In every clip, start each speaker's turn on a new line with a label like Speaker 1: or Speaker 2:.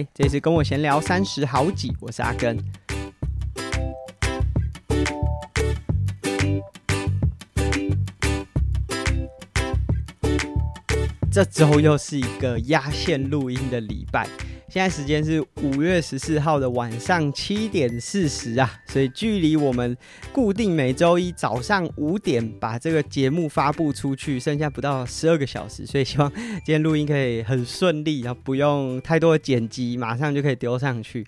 Speaker 1: 嗨，这次跟我闲聊三十好几，我是阿根。这周又是一个压线录音的礼拜。现在时间是五月十四号的晚上七点四十啊，所以距离我们固定每周一早上五点把这个节目发布出去，剩下不到十二个小时，所以希望今天录音可以很顺利，然后不用太多的剪辑，马上就可以丢上去。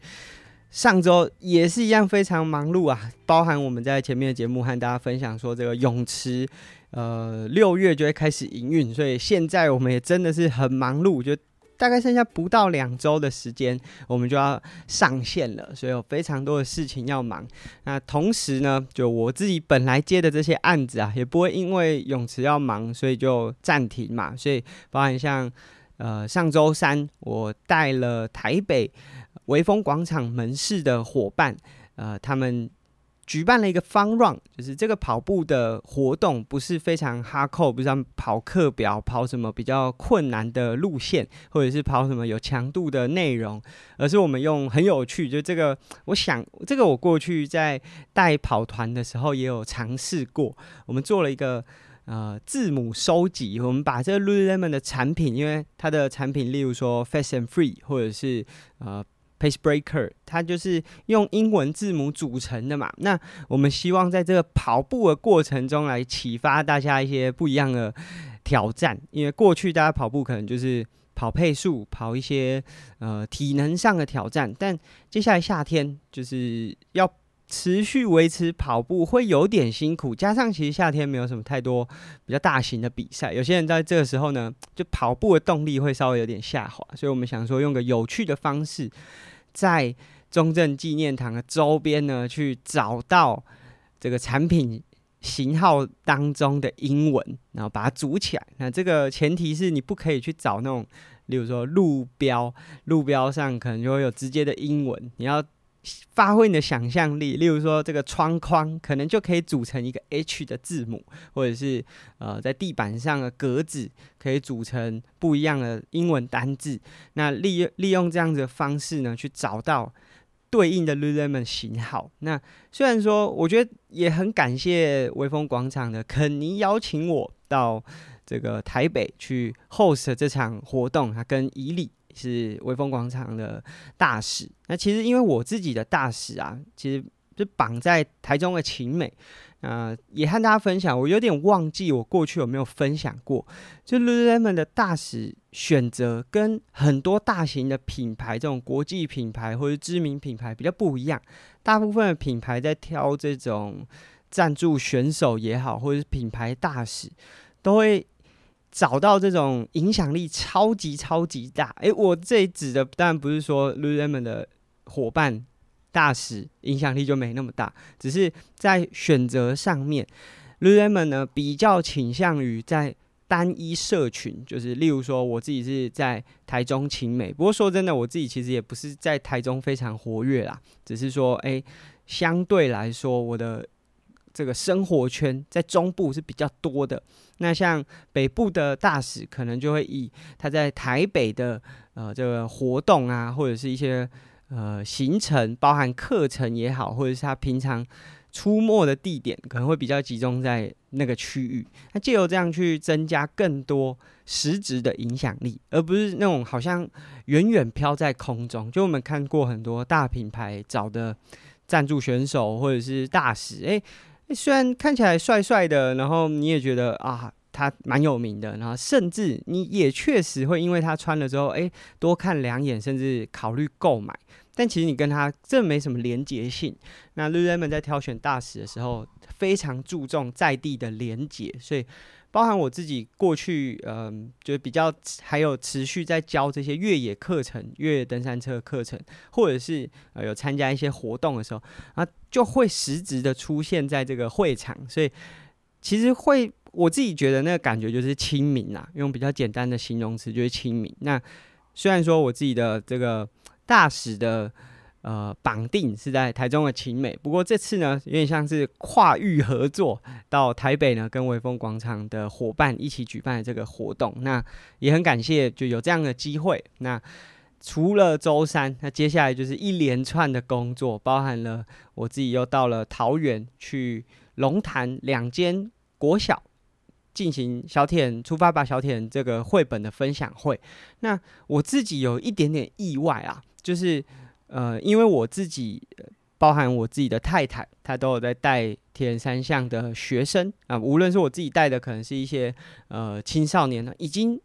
Speaker 1: 上周也是一样非常忙碌啊，包含我们在前面的节目和大家分享说这个泳池，呃，六月就会开始营运，所以现在我们也真的是很忙碌，就。大概剩下不到两周的时间，我们就要上线了，所以有非常多的事情要忙。那同时呢，就我自己本来接的这些案子啊，也不会因为泳池要忙，所以就暂停嘛。所以包含像呃上周三，我带了台北微风广场门市的伙伴，呃，他们。举办了一个 fun run，就是这个跑步的活动不是非常哈扣不是像跑课表、跑什么比较困难的路线，或者是跑什么有强度的内容，而是我们用很有趣，就这个，我想这个我过去在带跑团的时候也有尝试过。我们做了一个呃字母收集，我们把这个 Lululemon 的产品，因为它的产品例如说 Fast and Free，或者是呃。Pace Breaker，它就是用英文字母组成的嘛。那我们希望在这个跑步的过程中来启发大家一些不一样的挑战。因为过去大家跑步可能就是跑配速，跑一些呃体能上的挑战。但接下来夏天就是要持续维持跑步，会有点辛苦。加上其实夏天没有什么太多比较大型的比赛，有些人在这个时候呢，就跑步的动力会稍微有点下滑。所以我们想说，用个有趣的方式。在中正纪念堂的周边呢，去找到这个产品型号当中的英文，然后把它组起来。那这个前提是你不可以去找那种，例如说路标，路标上可能就会有直接的英文，你要。发挥你的想象力，例如说这个窗框可能就可以组成一个 H 的字母，或者是呃在地板上的格子可以组成不一样的英文单字。那利用利用这样子的方式呢，去找到对应的 Lululemon 型号。那虽然说，我觉得也很感谢微风广场的肯尼邀请我到这个台北去 host 这场活动，他跟以礼。是微风广场的大使。那其实因为我自己的大使啊，其实就绑在台中的勤美。呃，也和大家分享，我有点忘记我过去有没有分享过，就 Lululemon 的大使选择跟很多大型的品牌，这种国际品牌或者知名品牌比较不一样。大部分的品牌在挑这种赞助选手也好，或者是品牌大使，都会。找到这种影响力超级超级大，诶，我这里指的当然不是说 Lululemon 的伙伴大使影响力就没那么大，只是在选择上面，Lululemon 呢比较倾向于在单一社群，就是例如说我自己是在台中勤美，不过说真的，我自己其实也不是在台中非常活跃啦，只是说，诶，相对来说我的。这个生活圈在中部是比较多的，那像北部的大使可能就会以他在台北的呃这个活动啊，或者是一些呃行程，包含课程也好，或者是他平常出没的地点，可能会比较集中在那个区域。那借由这样去增加更多实质的影响力，而不是那种好像远远飘在空中。就我们看过很多大品牌找的赞助选手或者是大使，诶。虽然看起来帅帅的，然后你也觉得啊，他蛮有名的，然后甚至你也确实会因为他穿了之后，哎，多看两眼，甚至考虑购买。但其实你跟他这没什么连结性。那 Lululemon 在挑选大使的时候，非常注重在地的连结，所以。包含我自己过去，嗯、就比较还有持续在教这些越野课程、越野登山车课程，或者是呃有参加一些活动的时候，啊，就会实质的出现在这个会场，所以其实会我自己觉得那个感觉就是亲民啦，用比较简单的形容词就是亲民。那虽然说我自己的这个大使的。呃，绑定是在台中的勤美，不过这次呢，有点像是跨域合作，到台北呢，跟微风广场的伙伴一起举办这个活动。那也很感谢，就有这样的机会。那除了周三，那接下来就是一连串的工作，包含了我自己又到了桃园去龙潭两间国小进行小铁出发吧小铁这个绘本的分享会。那我自己有一点点意外啊，就是呃，因为我自己包含我自己的太太，她都有在带铁人三项的学生啊，无论是我自己带的，可能是一些呃青少年呢，已经。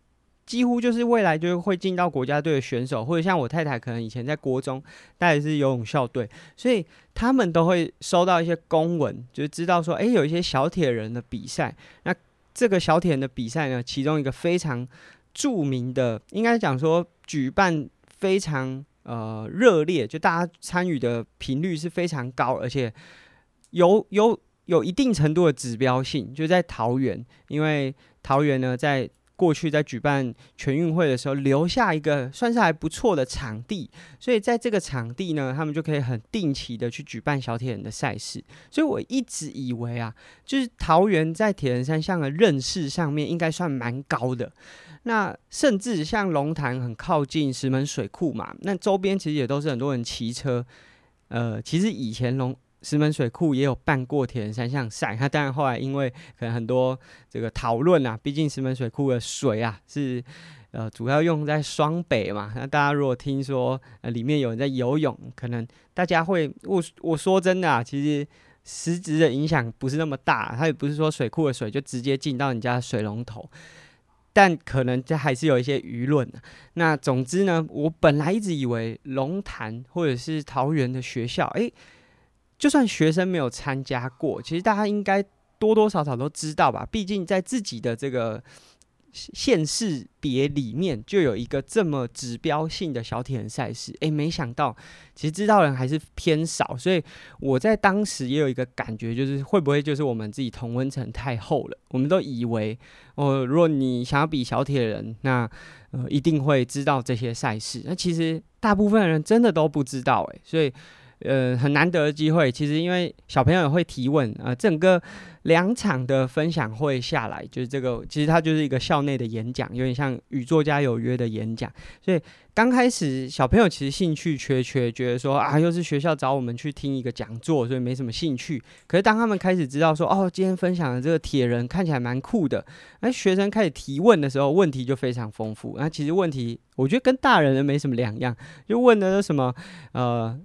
Speaker 1: 几乎就是未来就会进到国家队的选手，或者像我太太，可能以前在国中带的是游泳校队，所以他们都会收到一些公文，就是知道说，诶，有一些小铁人的比赛。那这个小铁人的比赛呢，其中一个非常著名的，应该讲说举办非常呃热烈，就大家参与的频率是非常高，而且有有有一定程度的指标性，就在桃园，因为桃园呢在。过去在举办全运会的时候，留下一个算是还不错的场地，所以在这个场地呢，他们就可以很定期的去举办小铁人的赛事。所以我一直以为啊，就是桃园在铁人三项的认识上面应该算蛮高的。那甚至像龙潭很靠近石门水库嘛，那周边其实也都是很多人骑车。呃，其实以前龙石门水库也有办过铁人三项赛，那当然后来因为可能很多这个讨论啊，毕竟石门水库的水啊是呃主要用在双北嘛，那大家如果听说呃里面有人在游泳，可能大家会我我说真的啊，其实实质的影响不是那么大，它也不是说水库的水就直接进到你家的水龙头，但可能这还是有一些舆论啊。那总之呢，我本来一直以为龙潭或者是桃园的学校，诶。就算学生没有参加过，其实大家应该多多少少都知道吧。毕竟在自己的这个县市别里面，就有一个这么指标性的小铁人赛事。诶，没想到其实知道人还是偏少，所以我在当时也有一个感觉，就是会不会就是我们自己同温层太厚了？我们都以为，哦，如果你想要比小铁人，那呃一定会知道这些赛事。那其实大部分人真的都不知道，诶，所以。呃，很难得的机会。其实因为小朋友也会提问，呃，整个两场的分享会下来，就是这个，其实它就是一个校内的演讲，有点像与作家有约的演讲。所以刚开始小朋友其实兴趣缺缺，觉得说啊，又是学校找我们去听一个讲座，所以没什么兴趣。可是当他们开始知道说，哦，今天分享的这个铁人看起来蛮酷的，那学生开始提问的时候，问题就非常丰富。那其实问题我觉得跟大人没什么两样，就问的是什么，呃。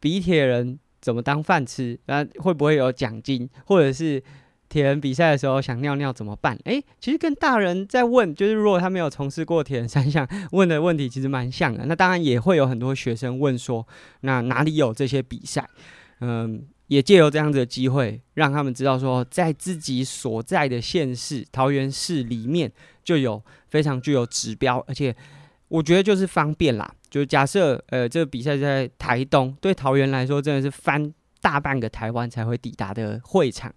Speaker 1: 比铁人怎么当饭吃？那会不会有奖金？或者是铁人比赛的时候想尿尿怎么办？诶、其实跟大人在问，就是如果他没有从事过铁人三项，问的问题其实蛮像的。那当然也会有很多学生问说，那哪里有这些比赛？嗯，也借由这样子的机会，让他们知道说，在自己所在的县市桃园市里面，就有非常具有指标，而且我觉得就是方便啦。就是假设，呃，这个比赛在台东，对桃园来说真的是翻大半个台湾才会抵达的会场。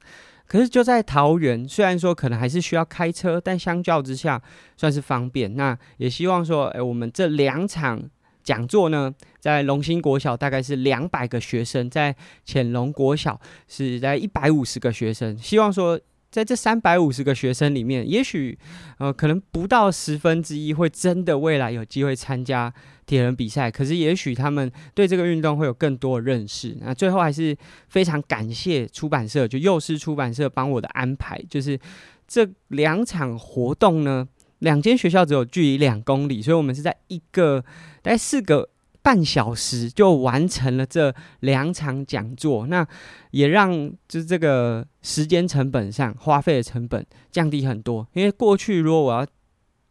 Speaker 1: 可是就在桃园，虽然说可能还是需要开车，但相较之下算是方便。那也希望说，哎，我们这两场讲座呢，在龙兴国小大概是两百个学生，在潜龙国小是在一百五十个学生，希望说。在这三百五十个学生里面，也许呃可能不到十分之一会真的未来有机会参加铁人比赛，可是也许他们对这个运动会有更多的认识。那最后还是非常感谢出版社，就幼狮出版社帮我的安排，就是这两场活动呢，两间学校只有距离两公里，所以我们是在一个大概四个。半小时就完成了这两场讲座，那也让就是这个时间成本上花费的成本降低很多。因为过去如果我要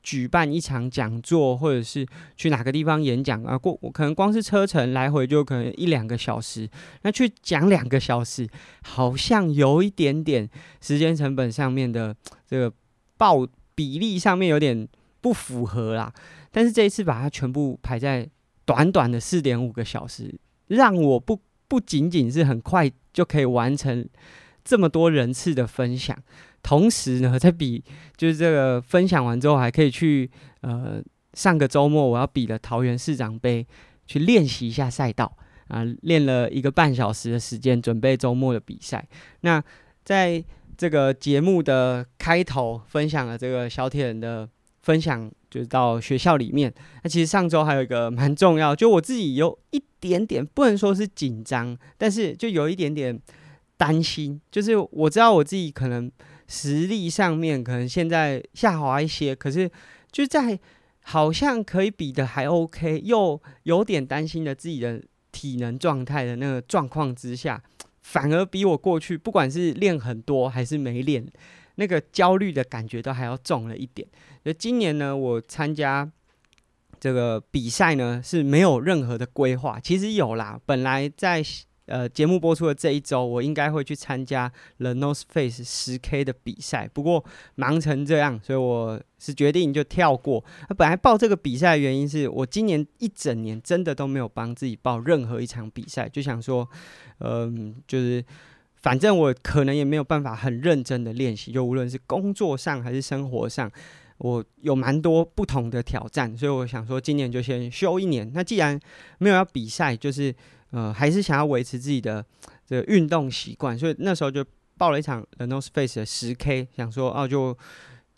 Speaker 1: 举办一场讲座，或者是去哪个地方演讲啊，过我可能光是车程来回就可能一两个小时，那去讲两个小时，好像有一点点时间成本上面的这个报比例上面有点不符合啦。但是这一次把它全部排在。短短的四点五个小时，让我不不仅仅是很快就可以完成这么多人次的分享，同时呢，在比就是这个分享完之后，还可以去呃上个周末我要比的桃园市长杯去练习一下赛道啊，练了一个半小时的时间，准备周末的比赛。那在这个节目的开头分享了这个小铁人的分享，就是到学校里面。那其实上周还有一个蛮重要，就我自己有一点点不能说是紧张，但是就有一点点担心，就是我知道我自己可能实力上面可能现在下滑一些，可是就在好像可以比的还 OK，又有点担心的自己的体能状态的那个状况之下，反而比我过去不管是练很多还是没练。那个焦虑的感觉都还要重了一点。所以今年呢，我参加这个比赛呢是没有任何的规划。其实有啦，本来在呃节目播出的这一周，我应该会去参加 The North Face 十 K 的比赛。不过忙成这样，所以我是决定就跳过。那本来报这个比赛的原因是我今年一整年真的都没有帮自己报任何一场比赛，就想说，嗯、就是。反正我可能也没有办法很认真的练习，就无论是工作上还是生活上，我有蛮多不同的挑战，所以我想说今年就先休一年。那既然没有要比赛，就是呃还是想要维持自己的这个运动习惯，所以那时候就报了一场 The North Face 的十 K，想说哦就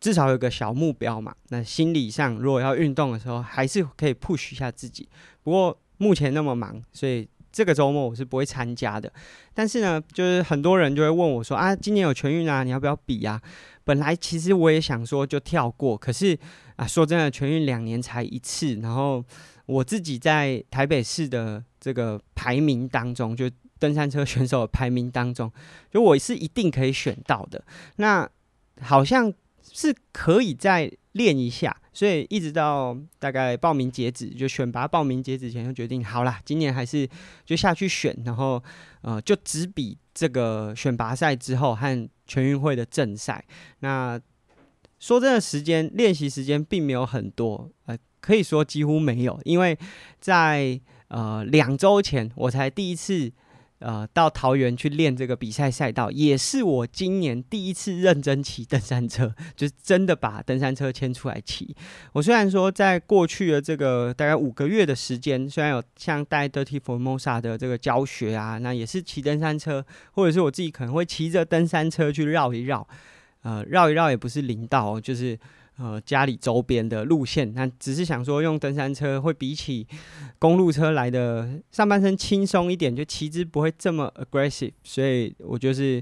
Speaker 1: 至少有个小目标嘛。那心理上如果要运动的时候，还是可以 push 一下自己。不过目前那么忙，所以。这个周末我是不会参加的，但是呢，就是很多人就会问我说啊，今年有全运啊，你要不要比啊？本来其实我也想说就跳过，可是啊，说真的，全运两年才一次，然后我自己在台北市的这个排名当中，就登山车选手的排名当中，就我是一定可以选到的。那好像是可以再练一下。所以一直到大概报名截止，就选拔报名截止前就决定好啦，今年还是就下去选，然后呃就只比这个选拔赛之后和全运会的正赛。那说真的，时间练习时间并没有很多，呃，可以说几乎没有，因为在呃两周前我才第一次。呃，到桃园去练这个比赛赛道，也是我今年第一次认真骑登山车，就是真的把登山车牵出来骑。我虽然说在过去的这个大概五个月的时间，虽然有像带 Dirty Formosa 的这个教学啊，那也是骑登山车，或者是我自己可能会骑着登山车去绕一绕，呃，绕一绕也不是林道，就是。呃，家里周边的路线，那只是想说用登山车会比起公路车来的上半身轻松一点，就骑姿不会这么 aggressive，所以我就是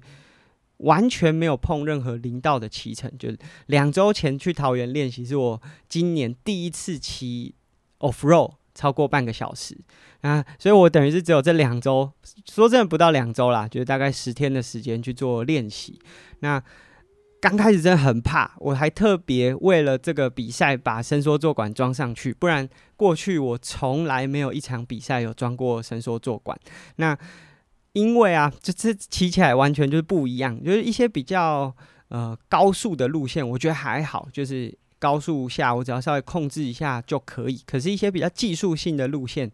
Speaker 1: 完全没有碰任何林道的骑乘，就两周前去桃园练习，是我今年第一次骑 off road 超过半个小时啊，所以我等于是只有这两周，说真的不到两周啦，就是大概十天的时间去做练习，那。刚开始真的很怕，我还特别为了这个比赛把伸缩坐管装上去，不然过去我从来没有一场比赛有装过伸缩坐管。那因为啊，这这骑起来完全就是不一样，就是一些比较呃高速的路线，我觉得还好，就是高速下我只要稍微控制一下就可以。可是，一些比较技术性的路线，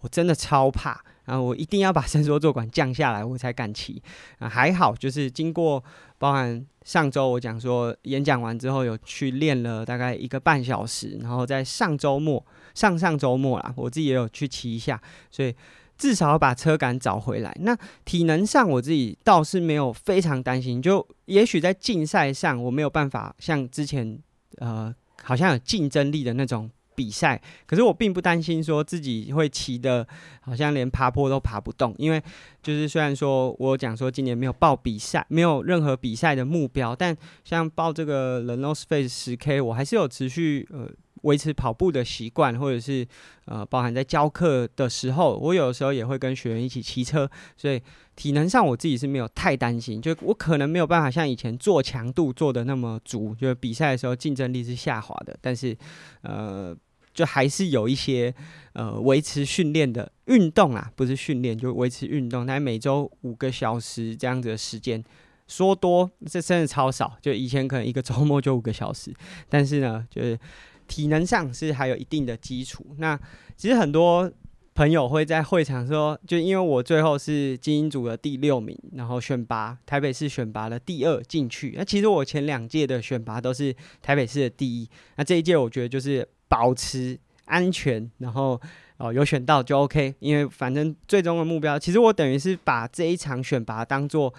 Speaker 1: 我真的超怕。然后我一定要把伸缩坐管降下来，我才敢骑。啊，还好，就是经过包含上周我讲说演讲完之后，有去练了大概一个半小时，然后在上周末、上上周末啦，我自己也有去骑一下，所以至少要把车感找回来。那体能上，我自己倒是没有非常担心，就也许在竞赛上我没有办法像之前呃，好像有竞争力的那种。比赛，可是我并不担心说自己会骑的，好像连爬坡都爬不动。因为就是虽然说我讲说今年没有报比赛，没有任何比赛的目标，但像报这个 Leno Space 十 K，我还是有持续呃维持跑步的习惯，或者是呃包含在教课的时候，我有时候也会跟学员一起骑车，所以体能上我自己是没有太担心。就我可能没有办法像以前做强度做的那么足，就是比赛的时候竞争力是下滑的，但是呃。就还是有一些呃维持训练的运动啊，不是训练，就维持运动。但每周五个小时这样子的时间，说多这真的超少。就以前可能一个周末就五个小时，但是呢，就是体能上是还有一定的基础。那其实很多朋友会在会场说，就因为我最后是精英组的第六名，然后选拔台北市选拔的第二进去。那其实我前两届的选拔都是台北市的第一。那这一届我觉得就是。保持安全，然后哦有选到就 OK，因为反正最终的目标，其实我等于是把这一场选拔当做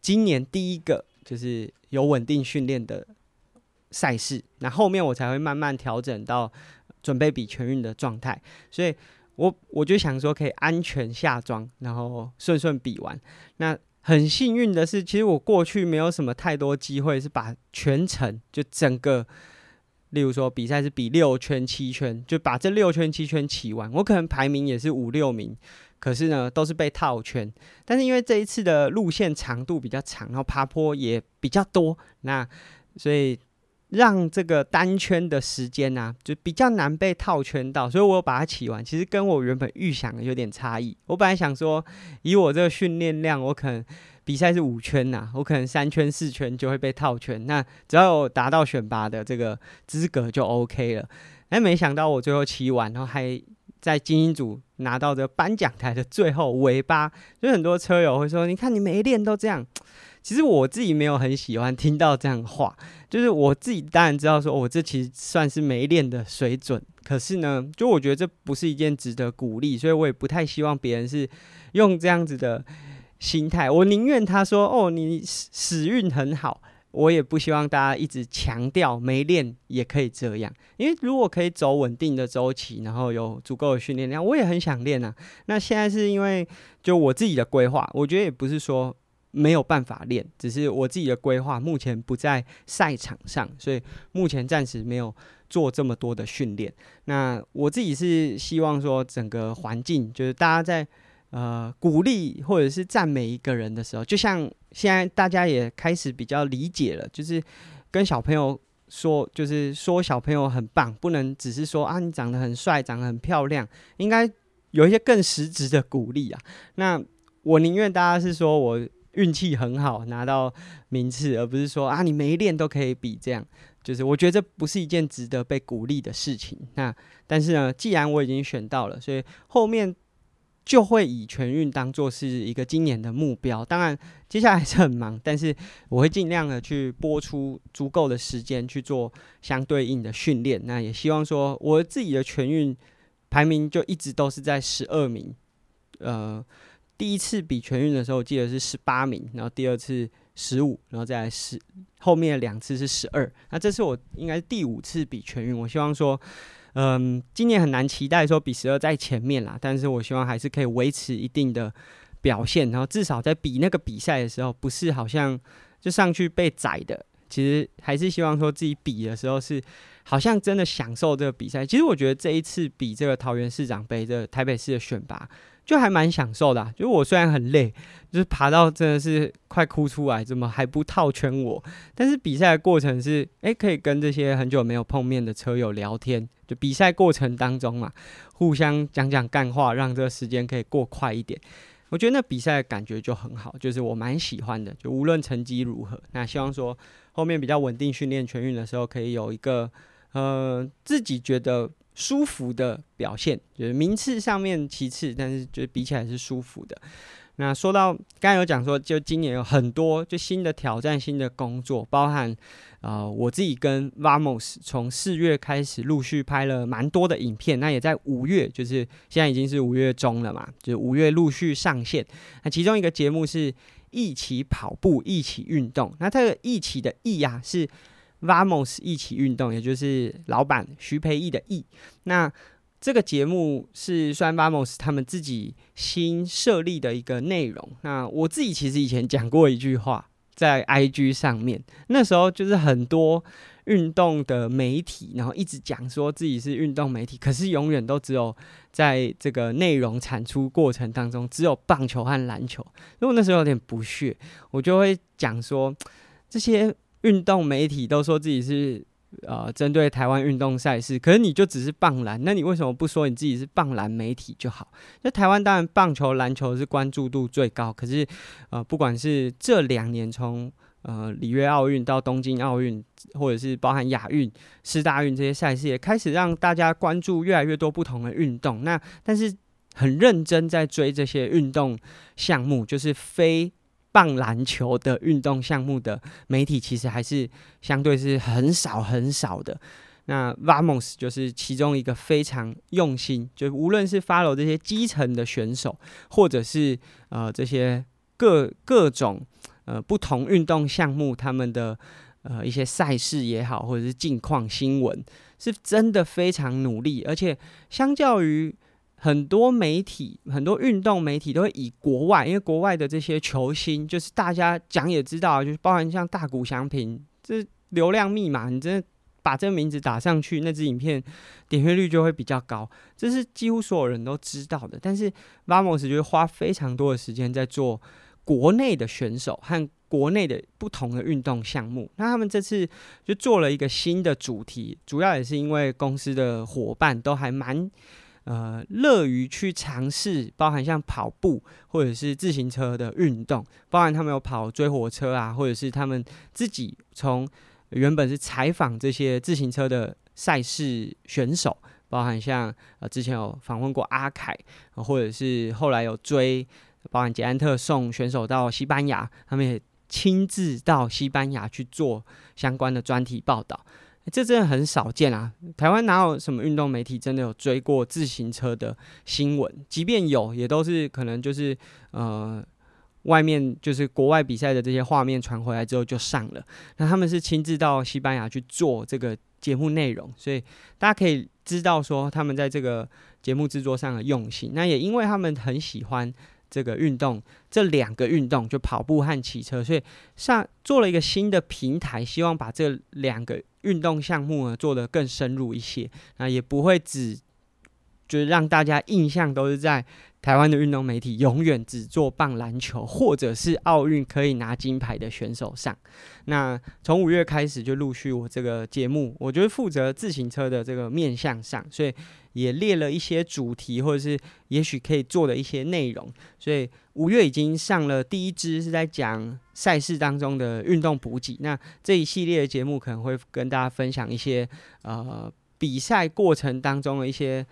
Speaker 1: 今年第一个就是有稳定训练的赛事，那后面我才会慢慢调整到准备比全运的状态。所以我我就想说，可以安全下庄，然后顺顺比完。那很幸运的是，其实我过去没有什么太多机会是把全程就整个，例如说比赛是比六圈七圈，就把这六圈七圈骑完。我可能排名也是五六名，可是呢都是被套圈。但是因为这一次的路线长度比较长，然后爬坡也比较多，那所以。让这个单圈的时间啊，就比较难被套圈到，所以我把它骑完。其实跟我原本预想的有点差异。我本来想说，以我这个训练量，我可能比赛是五圈呐，我可能三圈四圈就会被套圈。那只要有达到选拔的这个资格就 OK 了。哎，没想到我最后骑完，然后还在精英组拿到这颁奖台的最后尾巴。就很多车友会说：“你看你没练都这样。”其实我自己没有很喜欢听到这样的话，就是我自己当然知道说，我这其实算是没练的水准。可是呢，就我觉得这不是一件值得鼓励，所以我也不太希望别人是用这样子的心态。我宁愿他说：“哦，你死运很好。”我也不希望大家一直强调没练也可以这样，因为如果可以走稳定的周期，然后有足够的训练量，我也很想练啊。那现在是因为就我自己的规划，我觉得也不是说。没有办法练，只是我自己的规划目前不在赛场上，所以目前暂时没有做这么多的训练。那我自己是希望说，整个环境就是大家在呃鼓励或者是赞美一个人的时候，就像现在大家也开始比较理解了，就是跟小朋友说，就是说小朋友很棒，不能只是说啊你长得很帅，长得很漂亮，应该有一些更实质的鼓励啊。那我宁愿大家是说我。运气很好拿到名次，而不是说啊你没练都可以比这样，就是我觉得这不是一件值得被鼓励的事情。那但是呢，既然我已经选到了，所以后面就会以全运当做是一个今年的目标。当然接下来还是很忙，但是我会尽量的去播出足够的时间去做相对应的训练。那也希望说我自己的全运排名就一直都是在十二名，呃。第一次比全运的时候，我记得是十八名，然后第二次十五，然后再十，后面两次是十二。那这次我应该是第五次比全运。我希望说，嗯，今年很难期待说比十二在前面啦，但是我希望还是可以维持一定的表现，然后至少在比那个比赛的时候，不是好像就上去被宰的。其实还是希望说自己比的时候是好像真的享受这个比赛。其实我觉得这一次比这个桃园市长杯的台北市的选拔。就还蛮享受的啊，就我虽然很累，就是爬到真的是快哭出来，怎么还不套圈我？但是比赛的过程是，诶，可以跟这些很久没有碰面的车友聊天，就比赛过程当中嘛，互相讲讲干话，让这个时间可以过快一点。我觉得那比赛的感觉就很好，就是我蛮喜欢的。就无论成绩如何，那希望说后面比较稳定训练全运的时候，可以有一个呃自己觉得。舒服的表现，就是名次上面其次，但是就比起来是舒服的。那说到刚才有讲说，就今年有很多就新的挑战、新的工作，包含呃我自己跟 Vamos 从四月开始陆续拍了蛮多的影片，那也在五月，就是现在已经是五月中了嘛，就五月陆续上线。那其中一个节目是一起跑步、一起运动，那这个一起的“一”啊是。Vamos 一起运动，也就是老板徐培义的义。那这个节目是算 Vamos 他们自己新设立的一个内容。那我自己其实以前讲过一句话，在 IG 上面，那时候就是很多运动的媒体，然后一直讲说自己是运动媒体，可是永远都只有在这个内容产出过程当中，只有棒球和篮球。如果那时候有点不屑，我就会讲说这些。运动媒体都说自己是呃针对台湾运动赛事，可是你就只是棒篮，那你为什么不说你自己是棒篮媒体就好？那台湾当然棒球、篮球是关注度最高，可是呃不管是这两年从呃里约奥运到东京奥运，或者是包含亚运、世大运这些赛事，也开始让大家关注越来越多不同的运动。那但是很认真在追这些运动项目，就是非。棒篮球的运动项目的媒体其实还是相对是很少很少的。那 Vamos 就是其中一个非常用心，就无论是 follow 这些基层的选手，或者是呃这些各各种呃不同运动项目他们的呃一些赛事也好，或者是近况新闻，是真的非常努力，而且相较于很多媒体，很多运动媒体都会以国外，因为国外的这些球星，就是大家讲也知道，就是包含像大谷翔平，这流量密码，你真的。把这个名字打上去，那支影片点阅率就会比较高，这是几乎所有人都知道的。但是 Vamos 就会花非常多的时间在做国内的选手和国内的不同的运动项目。那他们这次就做了一个新的主题，主要也是因为公司的伙伴都还蛮呃乐于去尝试，包含像跑步或者是自行车的运动，包含他们有跑追火车啊，或者是他们自己从。原本是采访这些自行车的赛事选手，包含像呃之前有访问过阿凯，或者是后来有追，包含捷安特送选手到西班牙，他们也亲自到西班牙去做相关的专题报道，这真的很少见啊！台湾哪有什么运动媒体真的有追过自行车的新闻？即便有，也都是可能就是呃。外面就是国外比赛的这些画面传回来之后就上了，那他们是亲自到西班牙去做这个节目内容，所以大家可以知道说他们在这个节目制作上的用心。那也因为他们很喜欢这个运动，这两个运动就跑步和骑车，所以上做了一个新的平台，希望把这两个运动项目呢做得更深入一些，啊也不会只就是让大家印象都是在。台湾的运动媒体永远只做棒篮球，或者是奥运可以拿金牌的选手上。那从五月开始就陆续我这个节目，我就是负责自行车的这个面向上，所以也列了一些主题，或者是也许可以做的一些内容。所以五月已经上了第一支，是在讲赛事当中的运动补给。那这一系列的节目可能会跟大家分享一些呃比赛过程当中的一些。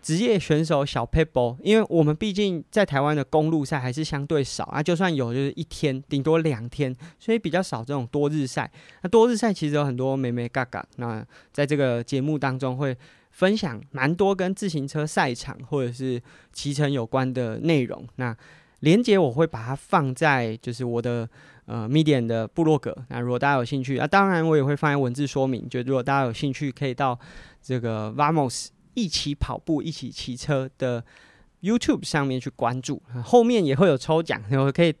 Speaker 1: 职业选手小 Pebble，，因为我们毕竟在台湾的公路赛还是相对少啊，就算有就是一天，顶多两天，所以比较少这种多日赛。那多日赛其实有很多眉眉角角，那在这个节目当中会分享蛮多跟自行车赛场或者是骑乘有关的内容。那连接我会把它放在就是我的呃 Medium 的部落格。那如果大家有兴趣啊，当然我也会放在文字说明。就如果大家有兴趣，可以到这个 Vamos。一起跑步、一起骑车的 YouTube 上面去关注，后面也会有抽奖，我可以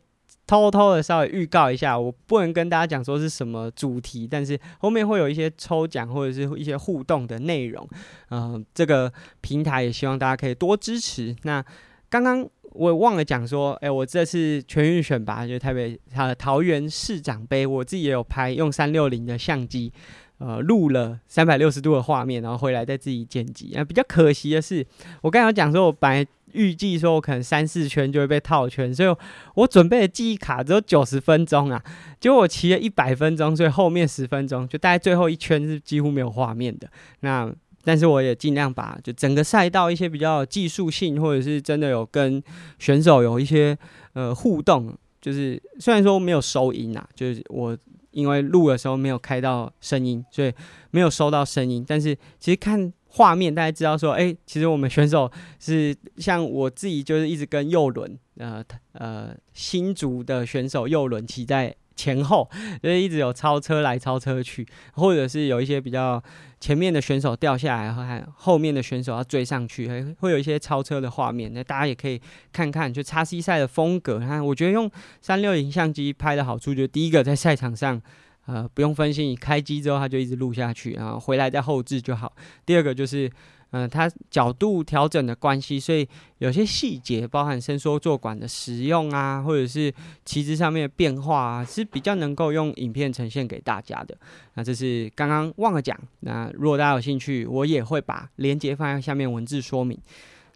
Speaker 1: 偷偷的稍微预告一下，我不能跟大家讲说是什么主题，但是后面会有一些抽奖或者是一些互动的内容。嗯、这个平台也希望大家可以多支持。那刚刚我也忘了讲说，哎、我这次全运选拔就是台北呃桃园市长杯，我自己也有拍，用三六零的相机。呃，录了三百六十度的画面，然后回来再自己剪辑。啊，比较可惜的是，我刚才讲说，我本来预计说我可能三四圈就会被套圈，所以我准备的记忆卡只有九十分钟啊。结果我骑了一百分钟，所以后面十分钟就大概最后一圈是几乎没有画面的。那但是我也尽量把就整个赛道一些比较技术性，或者是真的有跟选手有一些呃互动，就是虽然说没有收音啊，就是我。因为录的时候没有开到声音，所以没有收到声音。但是其实看画面，大家知道说，哎，其实我们选手是像我自己，就是一直跟右轮，呃呃，新竹的选手右轮骑在。前后 就是一直有超车来超车去，或者是有一些比较前面的选手掉下来，和后面的选手要追上去，还会有一些超车的画面。那大家也可以看看，就叉 C 赛的风格。那，我觉得用三六零相机拍的好处，就第一个在赛场上，呃，不用分心，你开机之后它就一直录下去，然后回来再后置就好。第二个就是。嗯、它角度调整的关系，所以有些细节，包含伸缩坐管的使用啊，或者是旗帜上面的变化啊，是比较能够用影片呈现给大家的。那这是刚刚忘了讲。那如果大家有兴趣，我也会把链接放在下面文字说明。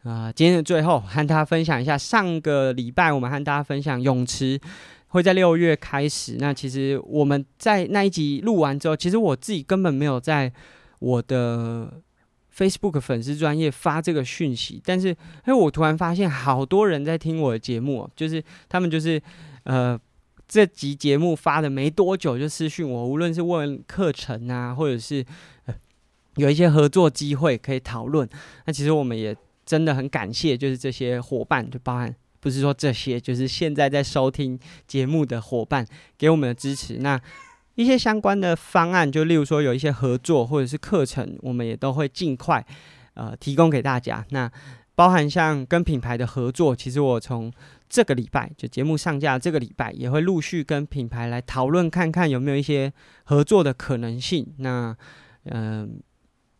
Speaker 1: 啊、今天的最后和大家分享一下，上个礼拜我们和大家分享泳池会在六月开始。那其实我们在那一集录完之后，其实我自己根本没有在我的。Facebook 粉丝专业发这个讯息，但是哎，我突然发现好多人在听我的节目，就是他们就是呃这集节目发的没多久就私讯我，无论是问课程啊，或者是、呃、有一些合作机会可以讨论。那其实我们也真的很感谢，就是这些伙伴，就包含不是说这些，就是现在在收听节目的伙伴给我们的支持。那一些相关的方案，就例如说有一些合作或者是课程，我们也都会尽快呃提供给大家。那包含像跟品牌的合作，其实我从这个礼拜就节目上架这个礼拜，也会陆续跟品牌来讨论，看看有没有一些合作的可能性。那嗯。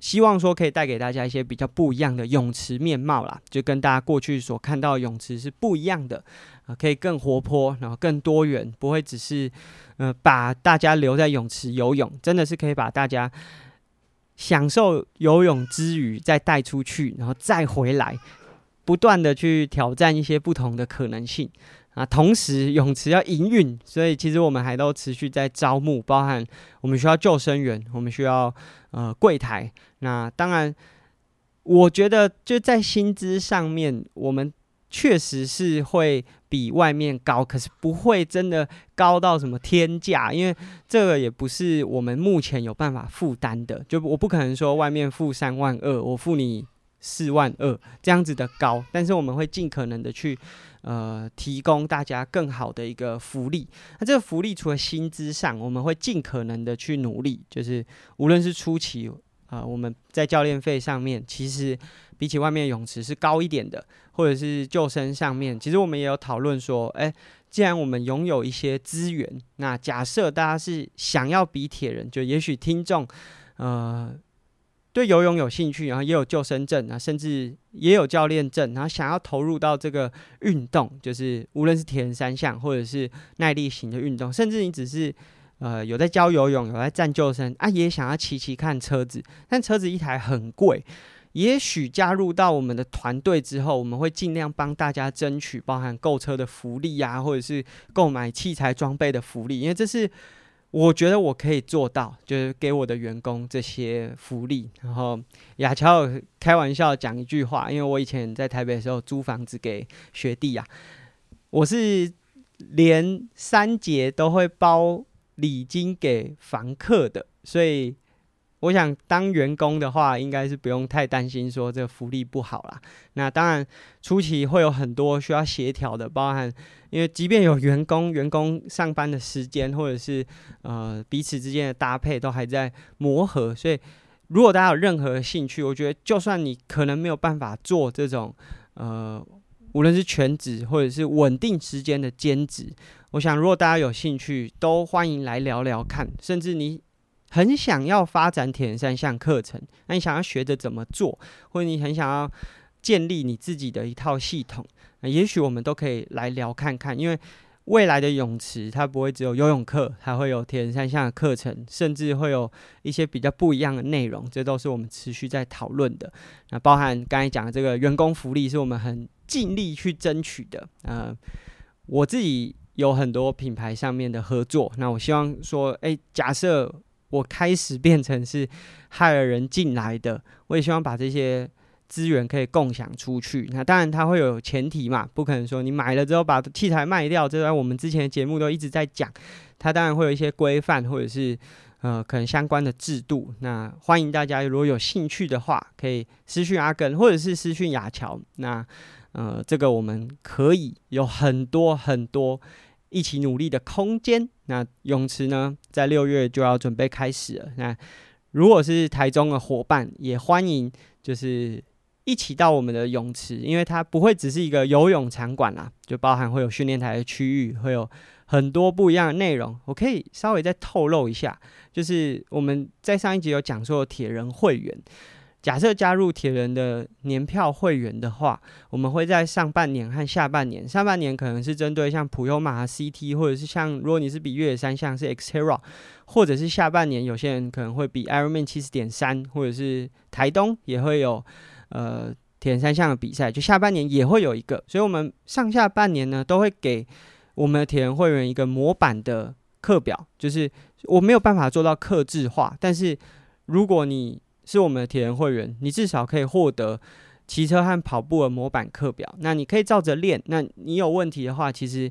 Speaker 1: 希望说可以带给大家一些比较不一样的泳池面貌啦，就跟大家过去所看到的泳池是不一样的啊、可以更活泼，然后更多元，不会只是呃把大家留在泳池游泳，真的是可以把大家享受游泳之余再带出去，然后再回来，不断的去挑战一些不同的可能性。啊，同时泳池要营运，所以其实我们还都持续在招募，包含我们需要救生员，我们需要呃柜台。那当然，我觉得就在薪资上面，我们确实是会比外面高，可是不会真的高到什么天价，因为这个也不是我们目前有办法负担的。就我不可能说外面付三万二，我付你四万二这样子的高，但是我们会尽可能的去。呃，提供大家更好的一个福利。那这个福利除了薪资上，我们会尽可能的去努力，就是无论是初期，呃，我们在教练费上面，其实比起外面泳池是高一点的，或者是救生上面，其实我们也有讨论说，哎，既然我们拥有一些资源，那假设大家是想要比铁人，就也许听众，呃。对游泳有兴趣，然后也有救生证啊，甚至也有教练证，然后想要投入到这个运动，就是无论是铁人三项或者是耐力型的运动，甚至你只是呃有在教游泳，有在站救生啊，也想要骑骑看车子，但车子一台很贵，也许加入到我们的团队之后，我们会尽量帮大家争取包含购车的福利啊，或者是购买器材装备的福利，因为这是。我觉得我可以做到，就是给我的员工这些福利。然后亚乔开玩笑讲一句话，因为我以前在台北的时候租房子给学弟啊，我是连三节都会包礼金给房客的，所以。我想当员工的话，应该是不用太担心说这个福利不好啦。那当然初期会有很多需要协调的，包含因为即便有员工，员工上班的时间或者是呃彼此之间的搭配都还在磨合，所以如果大家有任何兴趣，我觉得就算你可能没有办法做这种呃无论是全职或者是稳定时间的兼职，我想如果大家有兴趣，都欢迎来聊聊看，甚至你。很想要发展铁人三项课程，那你想要学着怎么做，或者你很想要建立你自己的一套系统，那也许我们都可以来聊看看。因为未来的泳池它不会只有游泳课，还会有铁人三项的课程，甚至会有一些比较不一样的内容，这都是我们持续在讨论的。那包含刚才讲的这个员工福利，是我们很尽力去争取的。呃，我自己有很多品牌上面的合作，那我希望说，诶，假设。我开始变成是 害了人进来的，我也希望把这些资源可以共享出去。那当然它会有前提嘛，不可能说你买了之后把器材卖掉。这在我们之前的节目都一直在讲，它当然会有一些规范或者是呃可能相关的制度。那欢迎大家如果有兴趣的话，可以私讯阿根或者是私讯亚乔。那呃这个我们可以有很多很多。一起努力的空间。那泳池呢，在六月就要准备开始了。那如果是台中的伙伴，也欢迎就是一起到我们的泳池，因为它不会只是一个游泳场馆啦，就包含会有训练台的区域，会有很多不一样的内容。我可以稍微再透露一下，就是我们在上一集有讲说铁人会员。假设加入铁人的年票会员的话，我们会在上半年和下半年，上半年可能是针对像普悠玛 CT，或者是像如果你是比越野三项是 Xterra，或者是下半年有些人可能会比 Ironman 七十点三，或者是台东也会有呃铁人三项的比赛，就下半年也会有一个，所以我们上下半年呢都会给我们的铁人会员一个模板的课表，就是我没有办法做到克制化，但是如果你是我们的铁人会员，你至少可以获得骑车和跑步的模板课表。那你可以照着练。那你有问题的话，其实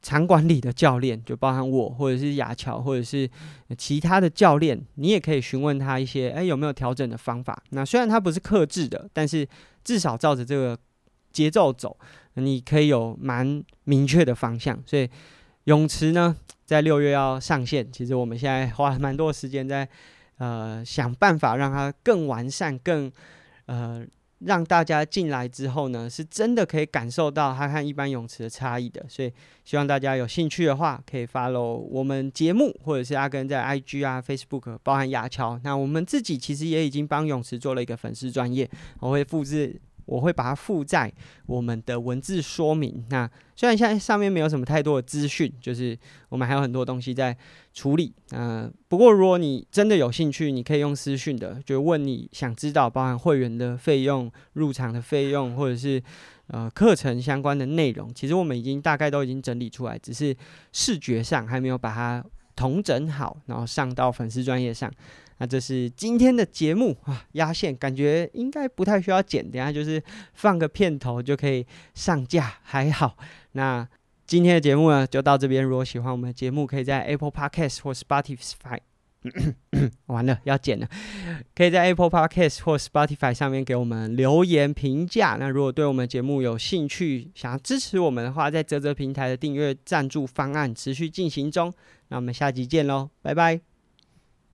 Speaker 1: 场馆里的教练，就包含我，或者是亚乔，或者是其他的教练，你也可以询问他一些，哎，有没有调整的方法？那虽然它不是克制的，但是至少照着这个节奏走，你可以有蛮明确的方向。所以泳池呢，在六月要上线。其实我们现在花蛮多时间在呃想办法让它更完善，更呃。让大家进来之后呢，是真的可以感受到它和一般泳池的差异的，所以希望大家有兴趣的话，可以 follow 我们节目，或者是阿根在 IG 啊、Facebook，包含亚乔。那我们自己其实也已经帮泳池做了一个粉丝专业，我会复制。我会把它附在我们的文字说明。那虽然现在上面没有什么太多的资讯，就是我们还有很多东西在处理。嗯、不过如果你真的有兴趣，你可以用私讯的，就问你想知道包含会员的费用、入场的费用，或者是呃课程相关的内容。其实我们已经大概都已经整理出来，只是视觉上还没有把它统整好，然后上到粉丝专业上。那这是今天的节目啊，压线感觉应该不太需要剪，等下就是放个片头就可以上架，还好。那今天的节目呢，就到这边。如果喜欢我们的节目，可以在 Apple Podcast 或 Spotify，完了要剪了，可以在 Apple Podcast 或 Spotify 上面给我们留言评价。那如果对我们节目有兴趣，想要支持我们的话，在泽泽平台的订阅赞助方案持续进行中。那我们下集见喽，拜拜。